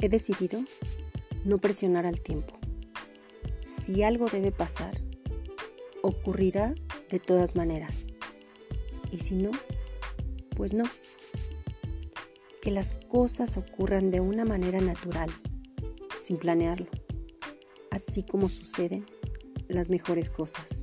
He decidido no presionar al tiempo. Si algo debe pasar, ocurrirá de todas maneras. Y si no, pues no. Que las cosas ocurran de una manera natural, sin planearlo, así como suceden las mejores cosas.